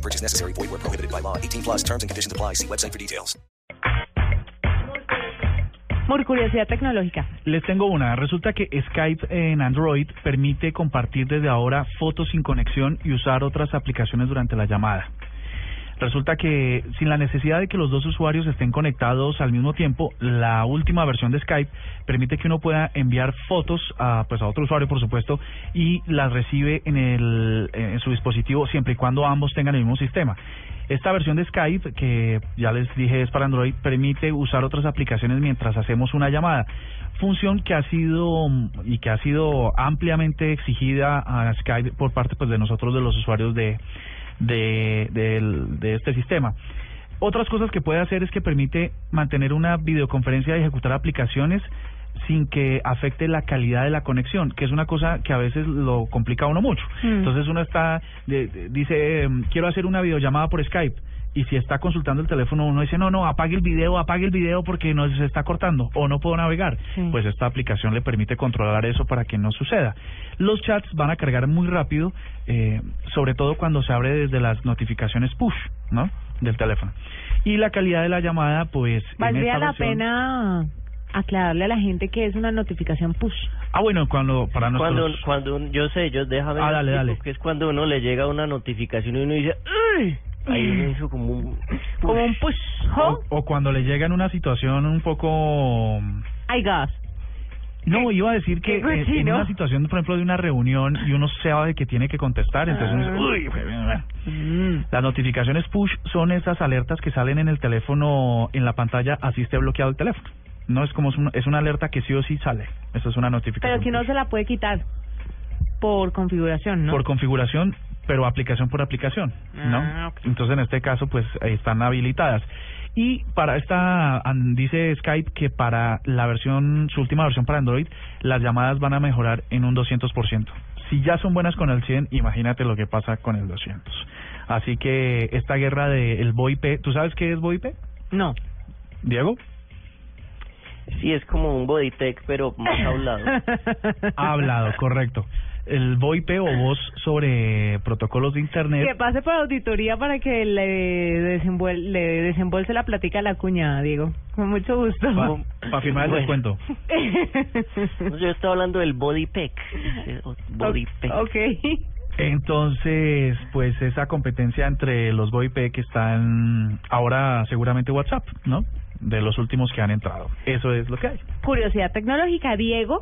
No purchase necessary. Void where prohibited by law. 18 plus terms and conditions apply. See website for details. Por curiosidad tecnológica. Les tengo una. Resulta que Skype en Android permite compartir desde ahora fotos sin conexión y usar otras aplicaciones durante la llamada. Resulta que sin la necesidad de que los dos usuarios estén conectados al mismo tiempo, la última versión de Skype permite que uno pueda enviar fotos a, pues a otro usuario, por supuesto, y las recibe en, el, en su dispositivo siempre y cuando ambos tengan el mismo sistema. Esta versión de Skype, que ya les dije es para Android, permite usar otras aplicaciones mientras hacemos una llamada. Función que ha sido y que ha sido ampliamente exigida a Skype por parte pues de nosotros de los usuarios de de, del- de este sistema. Otras cosas que puede hacer es que permite mantener una videoconferencia y ejecutar aplicaciones sin que afecte la calidad de la conexión, que es una cosa que a veces lo complica a uno mucho. Mm. Entonces uno está, de- de- dice, em, quiero hacer una videollamada por Skype. Y si está consultando el teléfono, uno dice, no, no, apague el video, apague el video porque nos se está cortando o no puedo navegar. Sí. Pues esta aplicación le permite controlar eso para que no suceda. Los chats van a cargar muy rápido, eh, sobre todo cuando se abre desde las notificaciones push, ¿no? Del teléfono. Y la calidad de la llamada, pues... Valdría la versión- pena aclararle a la gente que es una notificación push. Ah, bueno, cuando para Cuando, nosotros... cuando un- yo sé, yo déjame Ah, dale, dale. que es cuando uno le llega una notificación y uno dice, ¡ay! Ahí hizo como un... Como un push. O, o cuando le llega en una situación un poco... Ay, gas. No, iba a decir que Qué en- en una situación, por ejemplo, de una reunión y uno sabe que tiene que contestar, entonces uno Ah. dice, uy, Mm. Las notificaciones push son esas alertas que salen en el teléfono, en la pantalla, así esté bloqueado el teléfono. No es como es una, es una alerta que sí o sí sale. Eso es una notificación. Pero que no push. se la puede quitar por configuración, ¿no? Por configuración, pero aplicación por aplicación, ¿no? Ah. Entonces, en este caso, pues ahí están habilitadas. Y para esta, an- dice Skype que para la versión, su última versión para Android, las llamadas van a mejorar en un 200%. Si ya son buenas con el 100, imagínate lo que pasa con el 200. Así que esta guerra del VoIP, ¿tú sabes qué es VoIP? No. Diego? Sí, es como un bodytech, pero más hablado. Ha hablado, correcto. El VoIP o voz sobre protocolos de Internet. Que pase por auditoría para que le, desenvuel- le desembolse la platica a la cuñada, Diego. Con mucho gusto. Para firmar el Bueno. descuento. No, yo estaba hablando del bodypack. eh, o Bodypack. ok. Entonces, pues esa competencia entre los VoIP que están ahora seguramente WhatsApp, ¿no? De los últimos que han entrado. Eso es lo que hay. Curiosidad tecnológica, Diego.